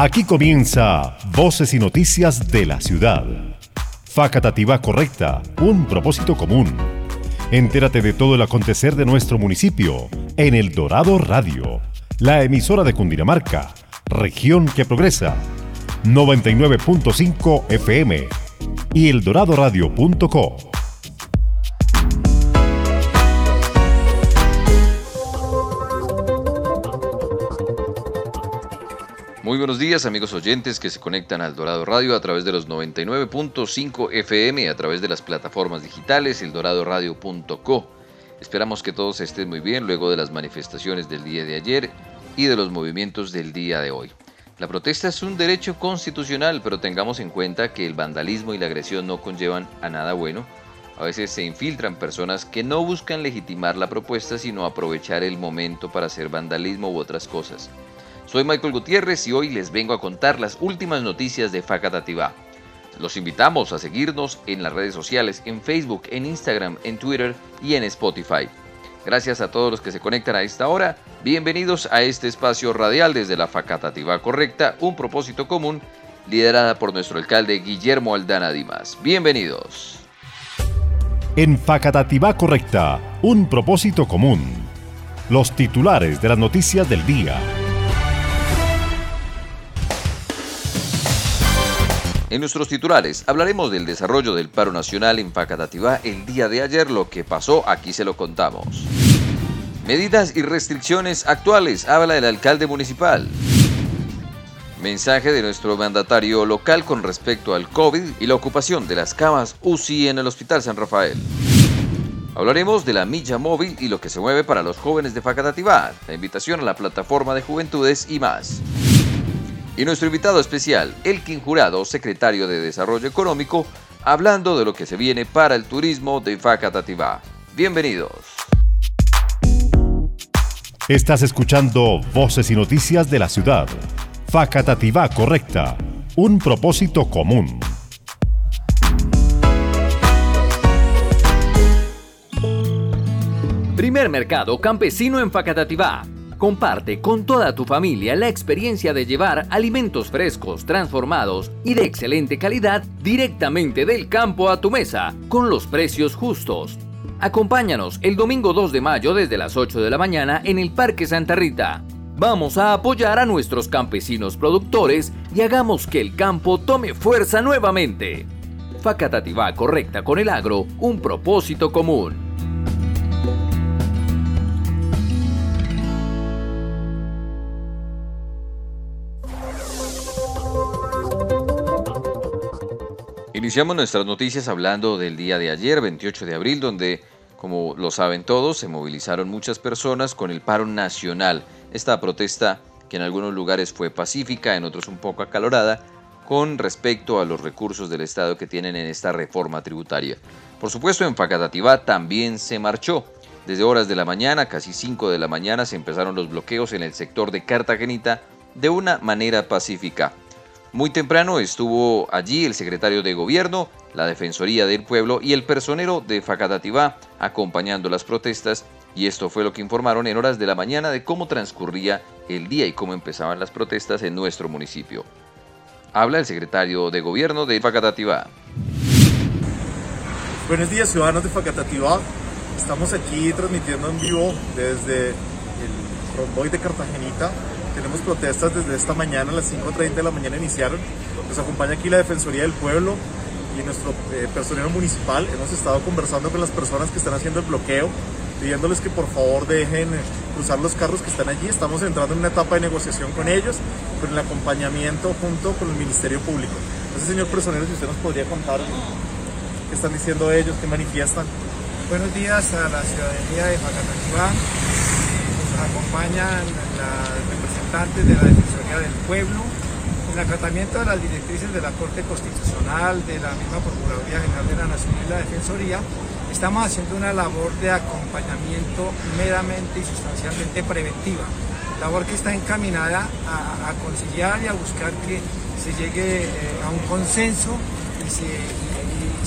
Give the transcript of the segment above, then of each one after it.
Aquí comienza Voces y Noticias de la Ciudad. Facatativa correcta, un propósito común. Entérate de todo el acontecer de nuestro municipio en El Dorado Radio, la emisora de Cundinamarca, región que progresa. 99.5 FM y eldoradoradio.co. Muy buenos días amigos oyentes que se conectan al Dorado Radio a través de los 99.5 FM a través de las plataformas digitales eldoradoradio.co. Esperamos que todos estén muy bien luego de las manifestaciones del día de ayer y de los movimientos del día de hoy. La protesta es un derecho constitucional, pero tengamos en cuenta que el vandalismo y la agresión no conllevan a nada bueno. A veces se infiltran personas que no buscan legitimar la propuesta, sino aprovechar el momento para hacer vandalismo u otras cosas. Soy Michael Gutiérrez y hoy les vengo a contar las últimas noticias de Facatativá. Los invitamos a seguirnos en las redes sociales, en Facebook, en Instagram, en Twitter y en Spotify. Gracias a todos los que se conectan a esta hora. Bienvenidos a este espacio radial desde la Facatativá Correcta, un propósito común, liderada por nuestro alcalde Guillermo Aldana Dimas. Bienvenidos. En Facatativá Correcta, un propósito común. Los titulares de las noticias del día. En nuestros titulares hablaremos del desarrollo del paro nacional en Facatativá el día de ayer, lo que pasó aquí se lo contamos. Medidas y restricciones actuales, habla el alcalde municipal. Mensaje de nuestro mandatario local con respecto al COVID y la ocupación de las camas UCI en el Hospital San Rafael. Hablaremos de la milla móvil y lo que se mueve para los jóvenes de Facatativá, la invitación a la plataforma de juventudes y más. Y nuestro invitado especial, Elkin Jurado, secretario de Desarrollo Económico, hablando de lo que se viene para el turismo de Facatativá. Bienvenidos. Estás escuchando Voces y Noticias de la Ciudad. Facatativá Correcta. Un propósito común. Primer mercado campesino en Facatativá Comparte con toda tu familia la experiencia de llevar alimentos frescos, transformados y de excelente calidad directamente del campo a tu mesa, con los precios justos. Acompáñanos el domingo 2 de mayo desde las 8 de la mañana en el Parque Santa Rita. Vamos a apoyar a nuestros campesinos productores y hagamos que el campo tome fuerza nuevamente. Facatativá correcta con el agro, un propósito común. Iniciamos nuestras noticias hablando del día de ayer, 28 de abril, donde, como lo saben todos, se movilizaron muchas personas con el paro nacional. Esta protesta, que en algunos lugares fue pacífica, en otros un poco acalorada, con respecto a los recursos del Estado que tienen en esta reforma tributaria. Por supuesto, en Facatativá también se marchó. Desde horas de la mañana, casi 5 de la mañana, se empezaron los bloqueos en el sector de Cartagenita de una manera pacífica. Muy temprano estuvo allí el secretario de Gobierno, la Defensoría del Pueblo y el personero de Facatativá acompañando las protestas y esto fue lo que informaron en horas de la mañana de cómo transcurría el día y cómo empezaban las protestas en nuestro municipio. Habla el secretario de Gobierno de Facatativá. Buenos días ciudadanos de Facatativá. Estamos aquí transmitiendo en vivo desde el convoy de Cartagenita tenemos protestas desde esta mañana, a las 5.30 de la mañana iniciaron. Nos acompaña aquí la Defensoría del Pueblo y nuestro eh, personero municipal. Hemos estado conversando con las personas que están haciendo el bloqueo, pidiéndoles que por favor dejen cruzar los carros que están allí. Estamos entrando en una etapa de negociación con ellos, con el acompañamiento junto con el Ministerio Público. Entonces, señor personero, si usted nos podría contar qué están diciendo ellos, qué manifiestan. Buenos días a la ciudadanía de Facatativá. Nos acompañan las de la Defensoría del Pueblo, en acatamiento de las directrices de la Corte Constitucional, de la misma Procuraduría General de la Nación y la Defensoría, estamos haciendo una labor de acompañamiento meramente y sustancialmente preventiva, labor que está encaminada a, conciliar y a buscar que se llegue eh, a un consenso y se,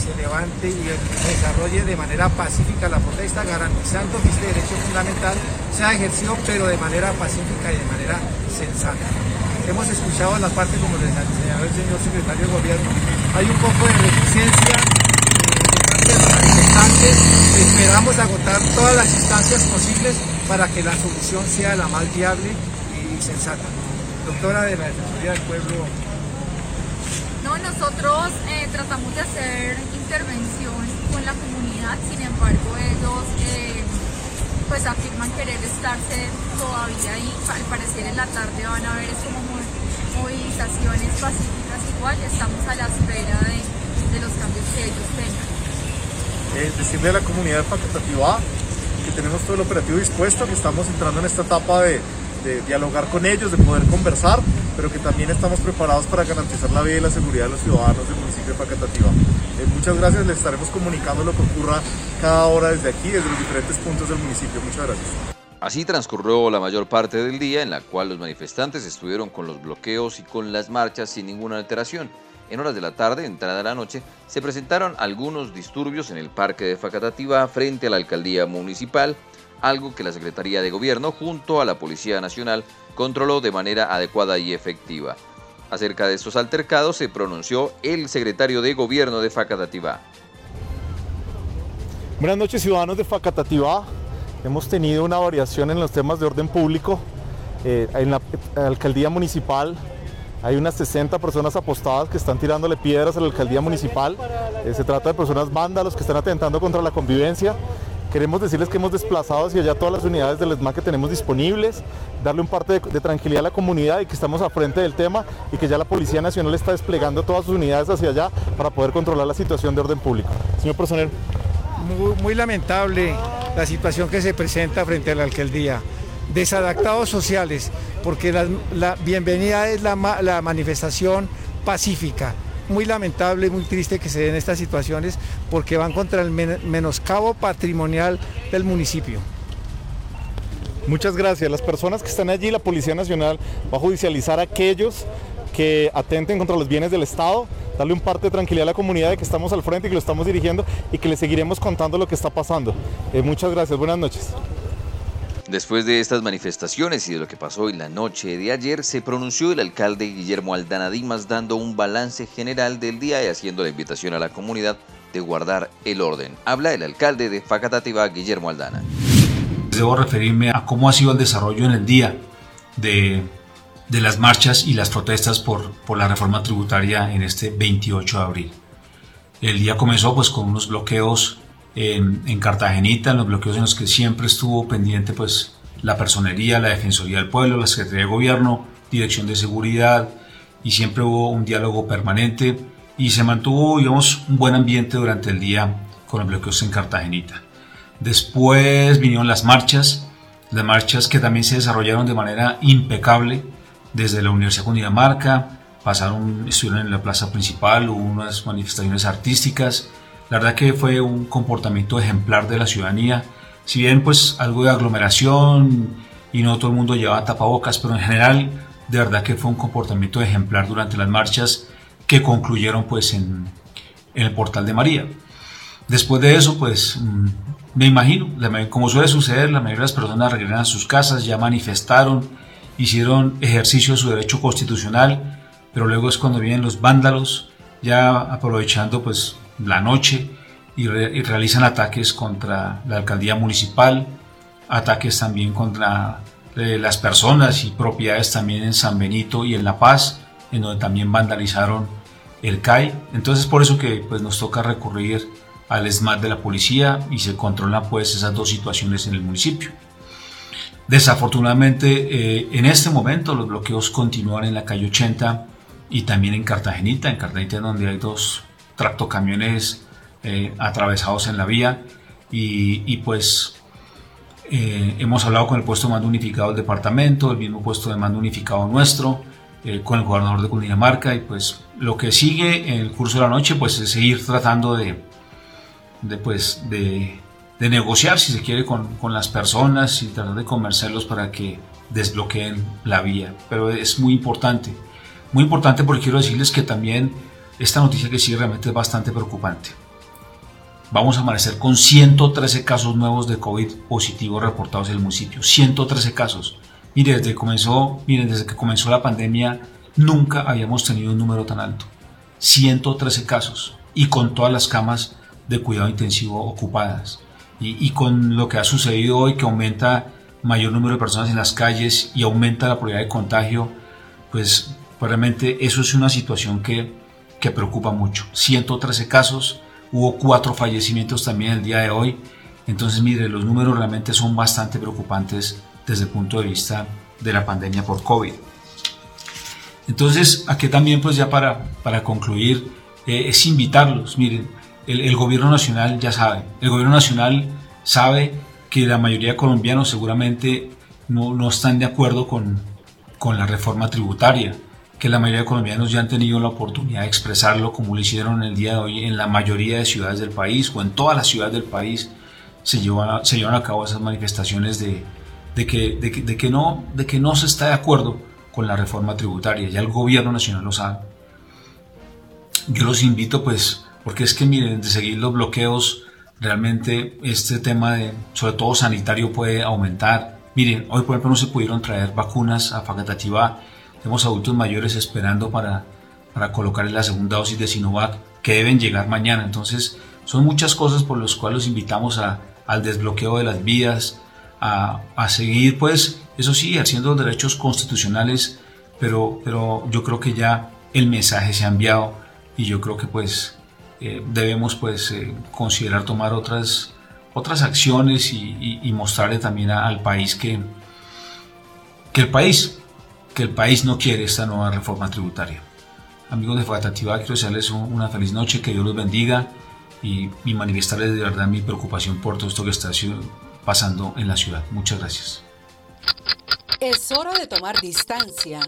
se levante y desarrolle de manera pacífica la protesta, garantizando que este derecho fundamental sea ejercido, pero de manera pacífica y de manera sensata. hemos escuchado la parte, como les señaló el señor secretario de gobierno, hay un poco de reticencia eh, de los manifestantes. Esperamos agotar todas las instancias posibles para que la solución sea la más viable y sensata. Doctora de la Defensoría del Pueblo. No, nosotros eh, tratamos de hacer intervención con la comunidad, sin embargo ellos eh, pues afirman querer estarse todavía ahí, al parecer en la tarde van a haber como movilizaciones pacíficas igual, estamos a la espera de, los cambios que ellos tengan. Eh, decirle a la comunidad de Facatativá que tenemos todo el operativo dispuesto, que estamos entrando en esta etapa de dialogar con ellos, de poder conversar, pero que también estamos preparados para garantizar la vida y la seguridad de los ciudadanos del municipio de Facatativá. Eh, muchas gracias, les estaremos comunicando lo que ocurra cada hora desde aquí, desde los diferentes puntos del municipio. Muchas gracias. Así transcurrió la mayor parte del día en la cual los manifestantes estuvieron con los bloqueos y con las marchas sin ninguna alteración. En horas de la tarde, entrada la noche, se presentaron algunos disturbios en el parque de Facatativá frente a la alcaldía municipal, algo que la Secretaría de Gobierno junto a la Policía Nacional controló de manera adecuada y efectiva. Acerca de estos altercados se pronunció el secretario de Gobierno de Facatativá. Buenas noches ciudadanos de Facatativá. Hemos tenido una variación en los temas de orden público. Eh, en la alcaldía municipal hay unas 60 personas apostadas que están tirándole piedras a la alcaldía municipal. Eh, se trata de personas vándalos que están atentando contra la convivencia. Queremos decirles que hemos desplazado hacia allá todas las unidades del ESMA que tenemos disponibles, darle un parte de, tranquilidad a la comunidad y que estamos a frente del tema y que ya la Policía Nacional está desplegando todas sus unidades hacia allá para poder controlar la situación de orden público. Señor personero. Muy, lamentable la situación que se presenta frente a la alcaldía. Desadaptados sociales, porque la, bienvenida es la manifestación pacífica muy lamentable, muy triste que se den estas situaciones porque van contra el menoscabo patrimonial del municipio. Muchas gracias. Las personas que están allí, la Policía Nacional va a judicializar a aquellos que atenten contra los bienes del Estado, darle un parte de tranquilidad a la comunidad de que estamos al frente y que lo estamos dirigiendo y que le seguiremos contando lo que está pasando. Eh, muchas gracias, buenas noches. Después de estas manifestaciones y de lo que pasó en la noche de ayer, se pronunció el alcalde Guillermo Aldana Dimas dando un balance general del día y haciendo la invitación a la comunidad de guardar el orden. Habla el alcalde de Facatativá, Guillermo Aldana. Debo referirme a cómo ha sido el desarrollo en el día de, las marchas y las protestas por, por la reforma tributaria en este 28 de abril. El día comenzó pues con unos bloqueos en, Cartagenita, en los bloqueos en los que siempre estuvo pendiente pues la personería, la Defensoría del Pueblo, la Secretaría de Gobierno, Dirección de Seguridad, y siempre hubo un diálogo permanente y se mantuvo, digamos, un buen ambiente durante el día con los bloqueos en Cartagenita. Después vinieron las marchas, las marchas que también se desarrollaron de manera impecable desde la Universidad Cundinamarca, pasaron, estuvieron en la plaza principal, hubo unas manifestaciones artísticas, la verdad que fue un comportamiento ejemplar de la ciudadanía. Si bien pues algo de aglomeración y no todo el mundo llevaba tapabocas, pero en general de verdad que fue un comportamiento ejemplar durante las marchas que concluyeron pues en, el portal de María. Después de eso pues mm, me imagino, como suele suceder, la mayoría de las personas regresaron a sus casas, ya manifestaron, hicieron ejercicio de su derecho constitucional, pero luego es cuando vienen los vándalos, ya aprovechando pues la noche y, realizan ataques contra la alcaldía municipal, ataques también contra eh, las personas y propiedades también en San Benito y en La Paz, en donde también vandalizaron el CAI. Entonces por eso que pues, nos toca recurrir al ESMAD de la policía y se controlan pues esas dos situaciones en el municipio. Desafortunadamente eh, en este momento los bloqueos continúan en la calle 80 y también en Cartagenita, en Cartagenita donde hay dos tractocamiones eh, atravesados en la vía. Y, pues eh, hemos hablado con el puesto de mando unificado del departamento, el mismo puesto de mando unificado nuestro, eh, con el gobernador de Cundinamarca. Y pues lo que sigue en el curso de la noche pues es seguir tratando de, de, pues, de, de negociar si se quiere con, con, las personas y tratar de convencerlos para que desbloqueen la vía. Pero es muy importante, muy importante porque quiero decirles que también esta noticia que sí realmente es bastante preocupante. Vamos a amanecer con 113 casos nuevos de COVID positivos reportados en el municipio. 113 casos. Mire, desde, comenzó, miren, desde que comenzó la pandemia, nunca habíamos tenido un número tan alto. 113 casos y con todas las camas de cuidado intensivo ocupadas. Y, con lo que ha sucedido hoy, que aumenta mayor número de personas en las calles y aumenta la probabilidad de contagio, pues realmente eso es una situación que, que preocupa mucho. 113 casos, hubo cuatro fallecimientos también el día de hoy. Entonces, mire, los números realmente son bastante preocupantes desde el punto de vista de la pandemia por COVID. Entonces, aquí también, pues ya para, para concluir, eh, es invitarlos. Miren, el, gobierno nacional ya sabe, el gobierno nacional sabe que la mayoría de colombianos seguramente no, no están de acuerdo con, con la reforma tributaria, que la mayoría de colombianos ya han tenido la oportunidad de expresarlo como lo hicieron el día de hoy en la mayoría de ciudades del país o en todas las ciudades del país se llevan, se llevan a cabo esas manifestaciones de, de, que, de, que no, de que no se está de acuerdo con la reforma tributaria. Ya el gobierno nacional lo sabe. Yo los invito pues, porque es que miren, de seguir los bloqueos, realmente este tema de, sobre todo sanitario, puede aumentar. Miren, hoy por ejemplo no se pudieron traer vacunas a Facatativá. Tenemos adultos mayores esperando para, para colocar la segunda dosis de Sinovac que deben llegar mañana. Entonces, son muchas cosas por las cuales los invitamos a, al desbloqueo de las vías, a, seguir, pues, eso sí, haciendo derechos constitucionales, pero, pero yo creo que ya el mensaje se ha enviado y yo creo que pues eh, debemos pues eh, considerar tomar otras, otras acciones y, mostrarle también al país que, que el país que el país no quiere esta nueva reforma tributaria. Amigos de Fatativa, quiero desearles una feliz noche, que Dios los bendiga y, y manifestarles de verdad mi preocupación por todo esto que está pasando en la ciudad. Muchas gracias. Es hora de tomar distancia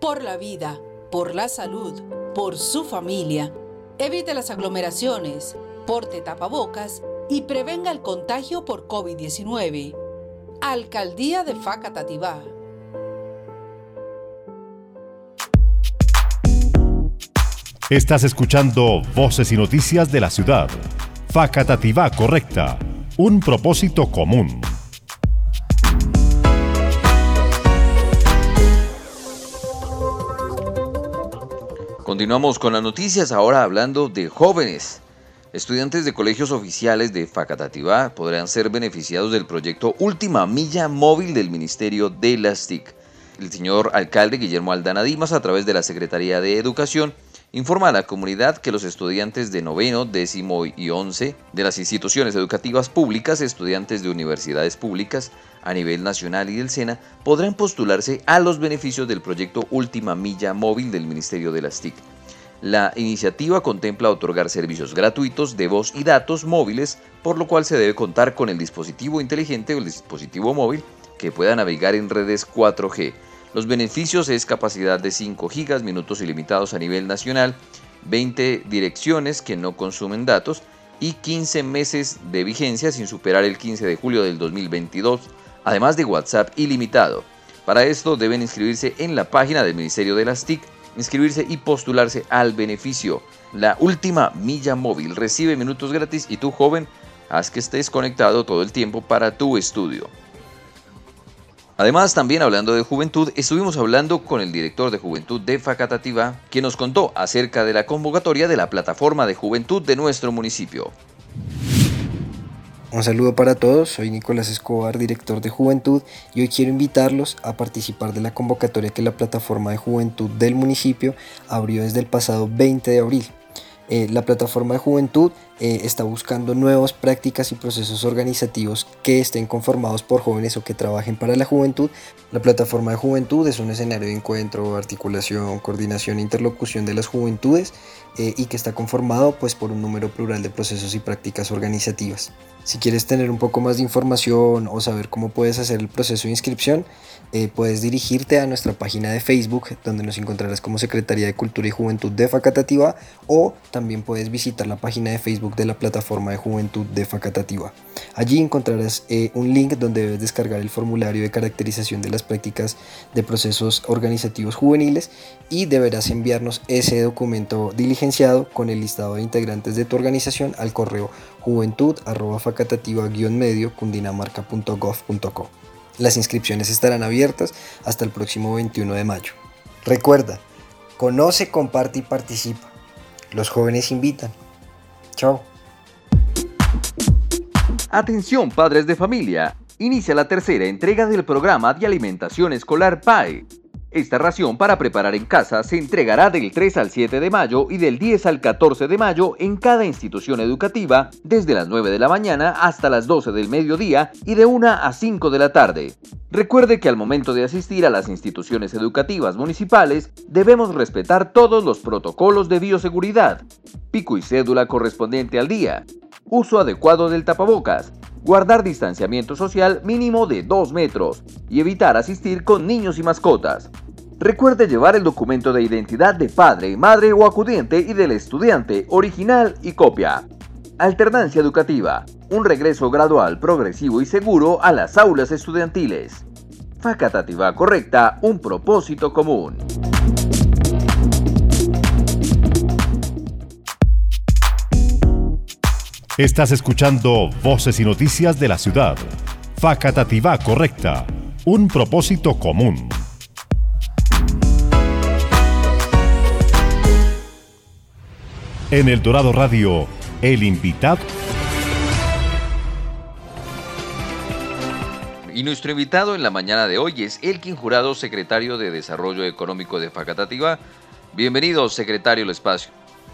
por la vida, por la salud, por su familia. Evite las aglomeraciones, porte tapabocas y prevenga el contagio por COVID-19. Alcaldía de Facatativá. Estás escuchando Voces y Noticias de la Ciudad. Facatativá Correcta un propósito común. Continuamos con las noticias, ahora hablando de jóvenes. Estudiantes de colegios oficiales de Facatativá podrán ser beneficiados del proyecto Última Milla Móvil del Ministerio de las TIC. El señor alcalde Guillermo Aldana Dimas, a través de la Secretaría de Educación, informa a la comunidad que los estudiantes de noveno, décimo y once de las instituciones educativas públicas, estudiantes de universidades públicas a nivel nacional y del SENA, podrán postularse a los beneficios del proyecto Última Milla Móvil del Ministerio de las TIC. La iniciativa contempla otorgar servicios gratuitos de voz y datos móviles, por lo cual se debe contar con el dispositivo inteligente o el dispositivo móvil que pueda navegar en redes 4G los beneficios es capacidad de 5 gigas, minutos ilimitados a nivel nacional, 20 direcciones que no consumen datos y 15 meses de vigencia sin superar el 15 de julio del 2022, además de WhatsApp ilimitado. Para esto deben inscribirse en la página del Ministerio de las TIC, inscribirse y postularse al beneficio. La última milla móvil recibe minutos gratis y tú joven, haz que estés conectado todo el tiempo para tu estudio. Además, también hablando de juventud, estuvimos hablando con el director de juventud de Facatativa, quien nos contó acerca de la convocatoria de la plataforma de juventud de nuestro municipio. Un saludo para todos, soy Nicolás Escobar, director de Juventud, y hoy quiero invitarlos a participar de la convocatoria que la plataforma de juventud del municipio abrió desde el pasado 20 de abril. Eh, la plataforma de juventud eh, está buscando nuevas prácticas y procesos organizativos que estén conformados por jóvenes o que trabajen para la juventud. La plataforma de juventud es un escenario de encuentro, articulación, coordinación e interlocución de las juventudes eh, y que está conformado pues, por un número plural de procesos y prácticas organizativas. Si quieres tener un poco más de información o saber cómo puedes hacer el proceso de inscripción, eh, puedes dirigirte a nuestra página de Facebook, donde nos encontrarás como Secretaría de Cultura y Juventud de Facatativa, o también puedes visitar la página de Facebook de la Plataforma de Juventud de Facatativa. Allí encontrarás eh, un link donde debes descargar el formulario de caracterización de las prácticas de procesos organizativos juveniles y deberás enviarnos ese documento diligenciado con el listado de integrantes de tu organización al correo juventud medio cundinamarca.gov.co. Las inscripciones estarán abiertas hasta el próximo 21 de mayo. Recuerda, conoce, comparte y participa. Los jóvenes invitan. Chao. Atención padres de familia, inicia la tercera entrega del programa de alimentación escolar PAE. Esta ración para preparar en casa se entregará del 3 al 7 de mayo y del 10 al 14 de mayo en cada institución educativa desde las 9 de la mañana hasta las 12 del mediodía y de 1 a 5 de la tarde. Recuerde que al momento de asistir a las instituciones educativas municipales debemos respetar todos los protocolos de bioseguridad, pico y cédula correspondiente al día, uso adecuado del tapabocas, guardar distanciamiento social mínimo de 2 metros y evitar asistir con niños y mascotas. Recuerde llevar el documento de identidad de padre, madre o acudiente y del estudiante, original y copia. Alternancia educativa, un regreso gradual, progresivo y seguro a las aulas estudiantiles. Facatativa correcta, un propósito común. Estás escuchando Voces y Noticias de la Ciudad. Facatativá correcta. Un propósito común. En El Dorado Radio, el invitado. Y nuestro invitado en la mañana de hoy es Elkin Jurado, secretario de Desarrollo Económico de Facatativá. Bienvenido, secretario, al espacio.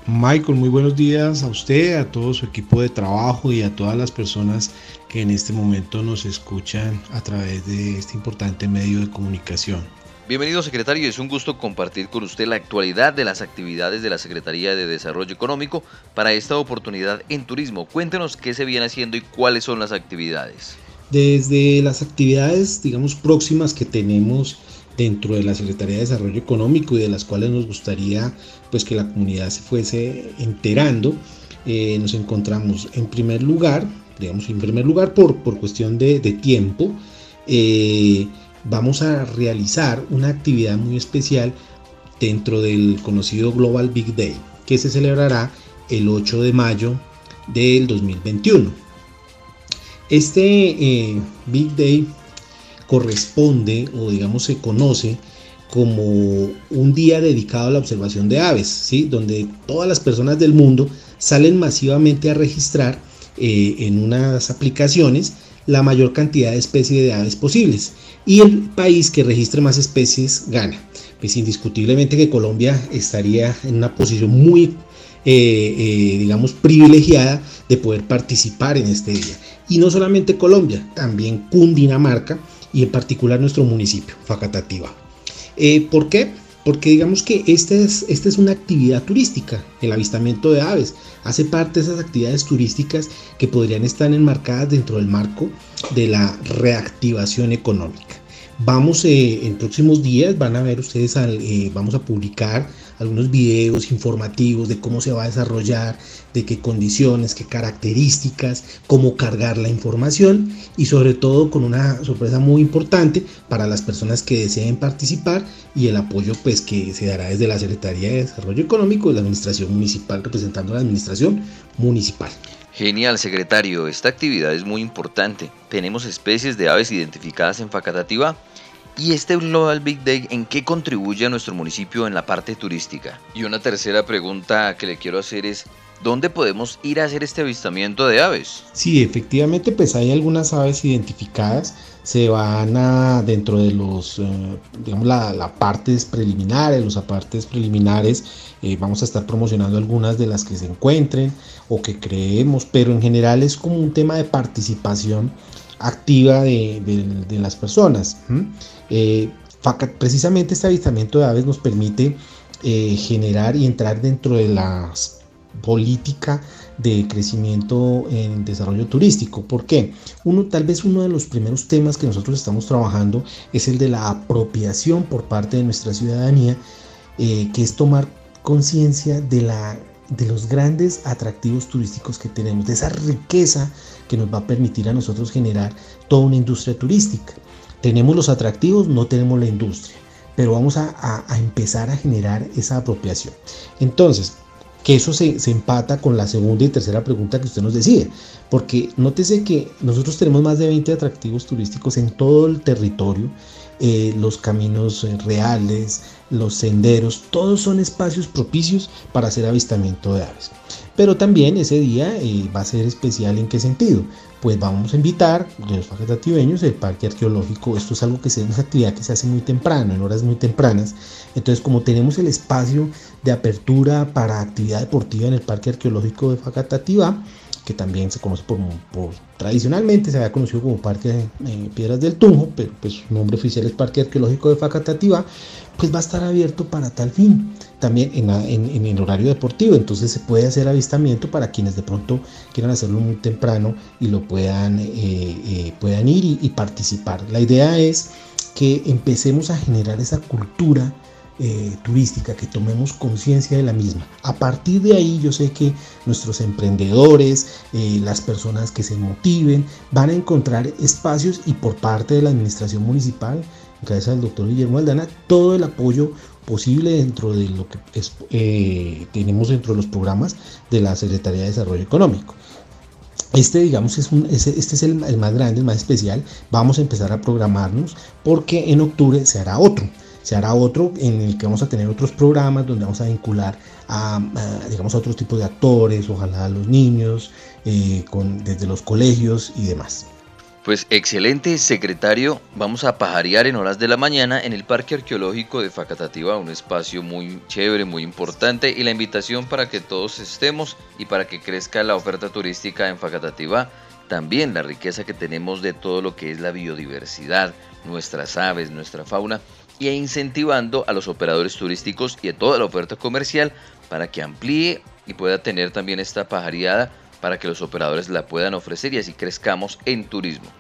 Michael, muy buenos días a usted, a todo su equipo de trabajo y a todas las personas que en este momento nos escuchan a través de este importante medio de comunicación. Bienvenido secretario, es un gusto compartir con usted la actualidad de las actividades de la Secretaría de Desarrollo Económico para esta oportunidad en turismo. Cuéntenos qué se viene haciendo y cuáles son las actividades. Desde las actividades, digamos, próximas que tenemos dentro de la Secretaría de Desarrollo Económico y de las cuales nos gustaría pues que la comunidad se fuese enterando, eh, nos encontramos en primer lugar, digamos en primer lugar por, por cuestión de, tiempo, eh, vamos a realizar una actividad muy especial dentro del conocido Global Big Day, que se celebrará el 8 de mayo del 2021. Este eh, Big Day corresponde o digamos se conoce como un día dedicado a la observación de aves, ¿sí? donde todas las personas del mundo salen masivamente a registrar eh, en unas aplicaciones la mayor cantidad de especies de aves posibles y el país que registre más especies gana. Pues indiscutiblemente que Colombia estaría en una posición muy, eh, eh, digamos, privilegiada de poder participar en este día. Y no solamente Colombia, también Cundinamarca, y en particular nuestro municipio, Facatativa. Eh, ¿Por qué? Porque digamos que esta es, es una actividad turística, el avistamiento de aves. Hace parte de esas actividades turísticas que podrían estar enmarcadas dentro del marco de la reactivación económica. Vamos eh, en próximos días, van a ver ustedes, eh, vamos a publicar algunos videos informativos de cómo se va a desarrollar, de qué condiciones, qué características, cómo cargar la información y sobre todo con una sorpresa muy importante para las personas que deseen participar y el apoyo pues que se dará desde la Secretaría de Desarrollo Económico y la Administración Municipal representando a la Administración Municipal. Genial, secretario. Esta actividad es muy importante. Tenemos especies de aves identificadas en Facatativa ¿Y este Global Big Day en qué contribuye a nuestro municipio en la parte turística? Y una tercera pregunta que le quiero hacer es, ¿dónde podemos ir a hacer este avistamiento de aves? Sí, efectivamente, pues hay algunas aves identificadas. Se van a, dentro de los, eh, digamos, la, partes preliminares, los apartes preliminares, eh, vamos a estar promocionando algunas de las que se encuentren o que creemos, pero en general es como un tema de participación activa de, las personas. Eh, precisamente este avistamiento de aves nos permite eh, generar y entrar dentro de la política de crecimiento en desarrollo turístico. ¿Por qué? Uno, tal vez uno de los primeros temas que nosotros estamos trabajando es el de la apropiación por parte de nuestra ciudadanía, eh, que es tomar conciencia de la de los grandes atractivos turísticos que tenemos, de esa riqueza que nos va a permitir a nosotros generar toda una industria turística. Tenemos los atractivos, no tenemos la industria, pero vamos a, empezar a generar esa apropiación. Entonces, que eso se, se, empata con la segunda y tercera pregunta que usted nos decía, porque nótese que nosotros tenemos más de 20 atractivos turísticos en todo el territorio, eh, los caminos eh, reales, los senderos, todos son espacios propicios para hacer avistamiento de aves. Pero también ese día eh, va a ser especial en qué sentido? Pues vamos a invitar de los facatativeños el parque arqueológico. Esto es algo que es una actividad que se hace muy temprano, en horas muy tempranas. Entonces, como tenemos el espacio de apertura para actividad deportiva en el parque arqueológico de Facatativá, que también se conoce por, tradicionalmente se había conocido como Parque de Piedras del Tunjo, pero pues su nombre oficial es Parque Arqueológico de Facatativá, pues va a estar abierto para tal fin, también en, en, el horario deportivo, entonces se puede hacer avistamiento para quienes de pronto quieran hacerlo muy temprano y lo puedan, eh, eh, puedan ir y participar. La idea es que empecemos a generar esa cultura eh, turística, que tomemos conciencia de la misma. A partir de ahí yo sé que nuestros emprendedores, eh, las personas que se motiven, van a encontrar espacios y por parte de la administración municipal, gracias al doctor Guillermo Aldana, todo el apoyo posible dentro de lo que eh, tenemos dentro de los programas de la Secretaría de Desarrollo Económico. Este, digamos, es este es el, el, más grande, el más especial. Vamos a empezar a programarnos porque en octubre se hará otro se hará otro en el que vamos a tener otros programas donde vamos a vincular a, digamos, a otros tipos de actores, ojalá a los niños, eh, con, desde los colegios y demás. Pues excelente, secretario. Vamos a pajarear en horas de la mañana en el Parque Arqueológico de Facatativá, un espacio muy chévere, muy importante, y la invitación para que todos estemos y para que crezca la oferta turística en Facatativá. También la riqueza que tenemos de todo lo que es la biodiversidad, nuestras aves, nuestra fauna, y incentivando a los operadores turísticos y a toda la oferta comercial para que amplíe y pueda tener también esta pajareada para que los operadores la puedan ofrecer y así crezcamos en turismo.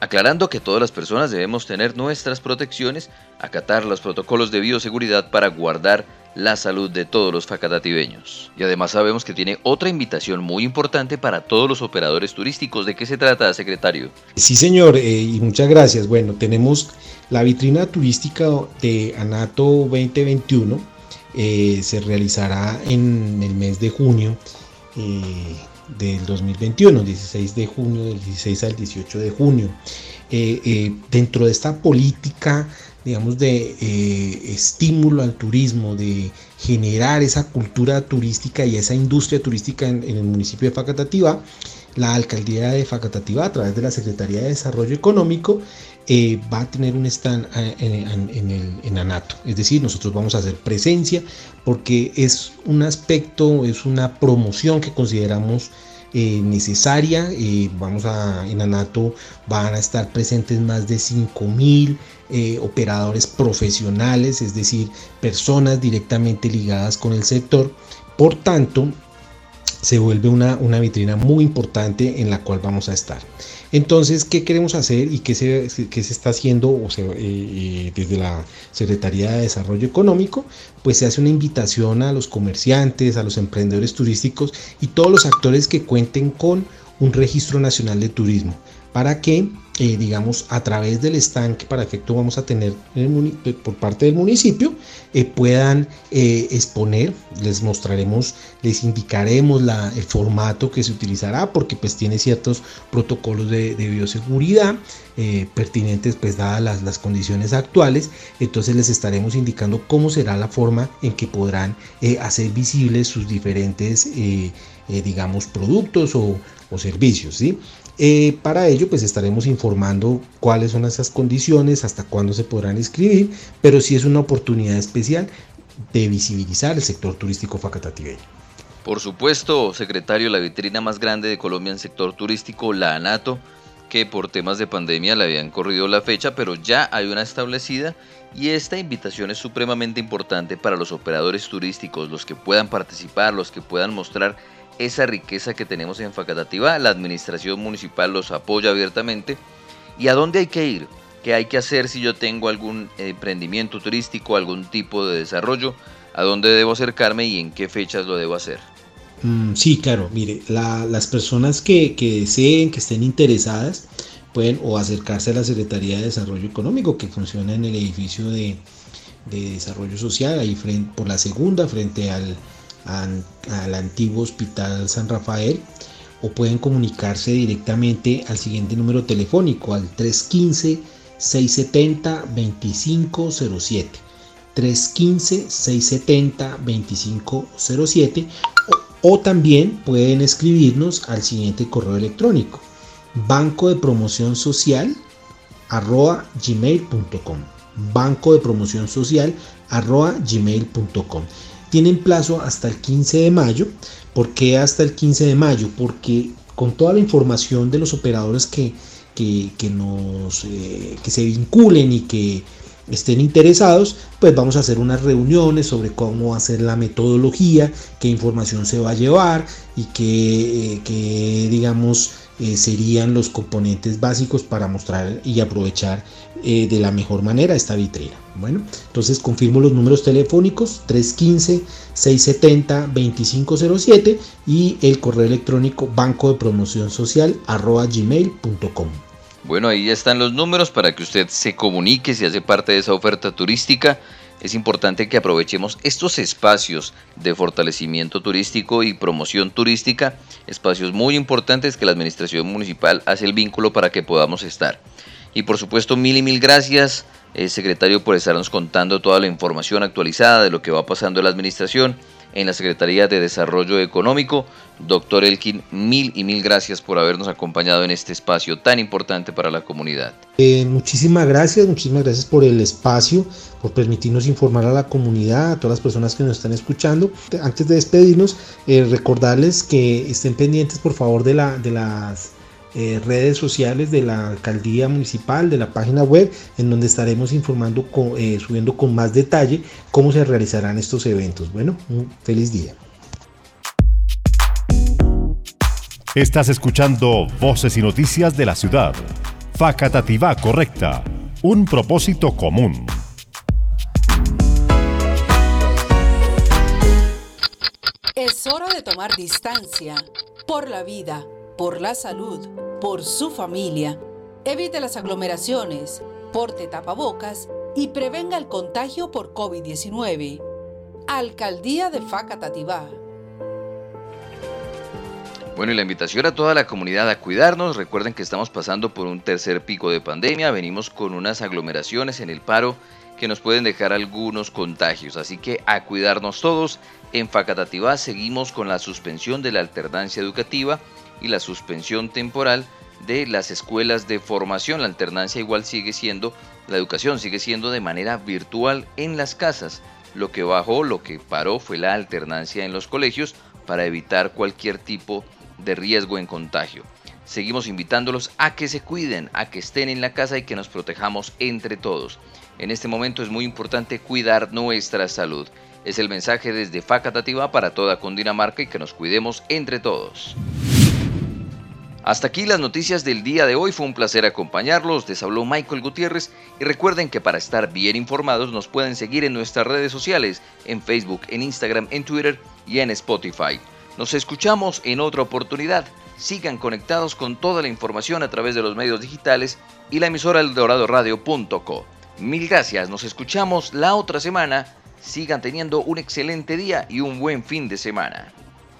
Aclarando que todas las personas debemos tener nuestras protecciones, acatar los protocolos de bioseguridad para guardar la salud de todos los facatativeños. Y además sabemos que tiene otra invitación muy importante para todos los operadores turísticos. ¿De qué se trata, secretario? Sí, señor, eh, y muchas gracias. Bueno, tenemos la vitrina turística de Anato 2021. Eh, se realizará en el mes de junio eh, del 2021, 16 de junio, del 16 al 18 de junio. dentro de esta política digamos, de eh, estímulo al turismo, de generar esa cultura turística y esa industria turística en, el municipio de Facatativá, la alcaldía de Facatativá, a través de la Secretaría de Desarrollo Económico, eh, va a tener un stand eh, en, en ANATO. Es decir, nosotros vamos a hacer presencia porque es un aspecto, es una promoción que consideramos eh, necesaria. Vamos a, en ANATO van a estar presentes más de 5.000 eh, operadores profesionales, es decir, personas directamente ligadas con el sector. Por tanto, se vuelve una, una vitrina muy importante en la cual vamos a estar. Entonces, ¿qué queremos hacer y qué se, qué se está haciendo eh, eh, desde la Secretaría de Desarrollo Económico? Pues se hace una invitación a los comerciantes, a los emprendedores turísticos y todos los actores que cuenten con un registro nacional de turismo para que eh, digamos, a través del estanque para efecto vamos a tener eh, por parte del municipio, eh, puedan exponer, les mostraremos, les indicaremos la, el formato que se utilizará, porque pues tiene ciertos protocolos de, bioseguridad pertinentes, pues dadas las, las, condiciones actuales, entonces les estaremos indicando cómo será la forma en que podrán hacer visibles sus diferentes, digamos, productos o, o servicios, ¿sí? Eh, para ello, pues estaremos informando cuáles son esas condiciones, hasta cuándo se podrán inscribir, pero sí es una oportunidad especial de visibilizar el sector turístico facatativeño. Por supuesto, secretario, la vitrina más grande de Colombia en sector turístico, la ANATO, que por temas de pandemia le habían corrido la fecha, pero ya hay una establecida y esta invitación es supremamente importante para los operadores turísticos, los que puedan participar, los que puedan mostrar esa riqueza que tenemos en Facatativá. La administración municipal los apoya abiertamente. ¿Y a dónde hay que ir? ¿Qué hay que hacer si yo tengo algún emprendimiento turístico, algún tipo de desarrollo? ¿A dónde debo acercarme y en qué fechas lo debo hacer? Mm, sí, claro, mire, las personas que, deseen, que estén interesadas, pueden o acercarse a la Secretaría de Desarrollo Económico que funciona en el edificio de, Desarrollo Social, ahí por la segunda, frente al, al antiguo Hospital San Rafael o pueden comunicarse directamente al siguiente número telefónico al 315-670-2507. 315-670-2507 o, o también pueden escribirnos al siguiente correo electrónico banco de promoción social arroba gmail.com banco de promoción social arroba gmail.com tienen plazo hasta el 15 de mayo ¿por qué hasta el 15 de mayo? porque con toda la información de los operadores que, que, nos, eh, que se vinculen y que estén interesados, pues vamos a hacer unas reuniones sobre cómo hacer la metodología, qué información se va a llevar y qué, eh, qué digamos, eh, serían los componentes básicos para mostrar y aprovechar eh, de la mejor manera esta vitrina. Bueno, entonces confirmo los números telefónicos 315-670-2507 y el correo electrónico banco de promoción social arroba gmail.com. Bueno, ahí están los números para que usted se comunique si hace parte de esa oferta turística es importante que aprovechemos estos espacios de fortalecimiento turístico y promoción turística, espacios muy importantes que la administración municipal hace el vínculo para que podamos estar. Y por supuesto, mil y mil gracias, eh, secretario, por estarnos contando toda la información actualizada de lo que va pasando en la administración en la Secretaría de Desarrollo Económico. Doctor Elkin, mil y mil gracias por habernos acompañado en este espacio tan importante para la comunidad. Eh, muchísimas gracias, muchísimas gracias por el espacio, por permitirnos informar a la comunidad, a todas las personas que nos están escuchando. Antes de despedirnos, eh, recordarles que estén pendientes por favor de, la, de las eh, redes sociales de la alcaldía municipal, de la página web, en donde estaremos informando, eh, subiendo con más detalle cómo se realizarán estos eventos. Bueno, un feliz día. Estás escuchando Voces y Noticias de la Ciudad. Facatativá Correcta. Un propósito común. Es hora de tomar distancia por la vida por la salud, por su familia. Evite las aglomeraciones, porte tapabocas y prevenga el contagio por COVID-19. Alcaldía de Facatativá. Bueno, y la invitación a toda la comunidad a cuidarnos. Recuerden que estamos pasando por un tercer pico de pandemia. Venimos con unas aglomeraciones en el paro que nos pueden dejar algunos contagios. Así que a cuidarnos todos. En Facatativá seguimos con la suspensión de la alternancia educativa y la suspensión temporal de las escuelas de formación. La alternancia igual sigue siendo, la educación sigue siendo de manera virtual en las casas. Lo que bajó, lo que paró fue la alternancia en los colegios para evitar cualquier tipo de riesgo en contagio. Seguimos invitándolos a que se cuiden, a que estén en la casa y que nos protejamos entre todos. En este momento es muy importante cuidar nuestra salud. Es el mensaje desde Facatativa para toda Cundinamarca y que nos cuidemos entre todos. Hasta aquí las noticias del día de hoy, fue un placer acompañarlos, les habló Michael Gutiérrez y recuerden que para estar bien informados nos pueden seguir en nuestras redes sociales, en Facebook, en Instagram, en Twitter y en Spotify. Nos escuchamos en otra oportunidad, sigan conectados con toda la información a través de los medios digitales y la emisora eldoradoradio.co. Mil gracias, nos escuchamos la otra semana, sigan teniendo un excelente día y un buen fin de semana.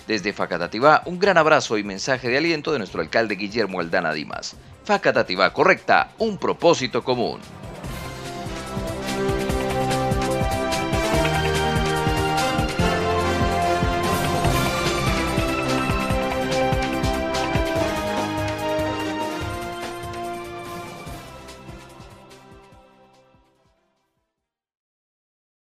Desde Facatativá, un gran abrazo y mensaje de aliento de nuestro alcalde Guillermo Aldana Dimas. Facatativá correcta, un propósito común.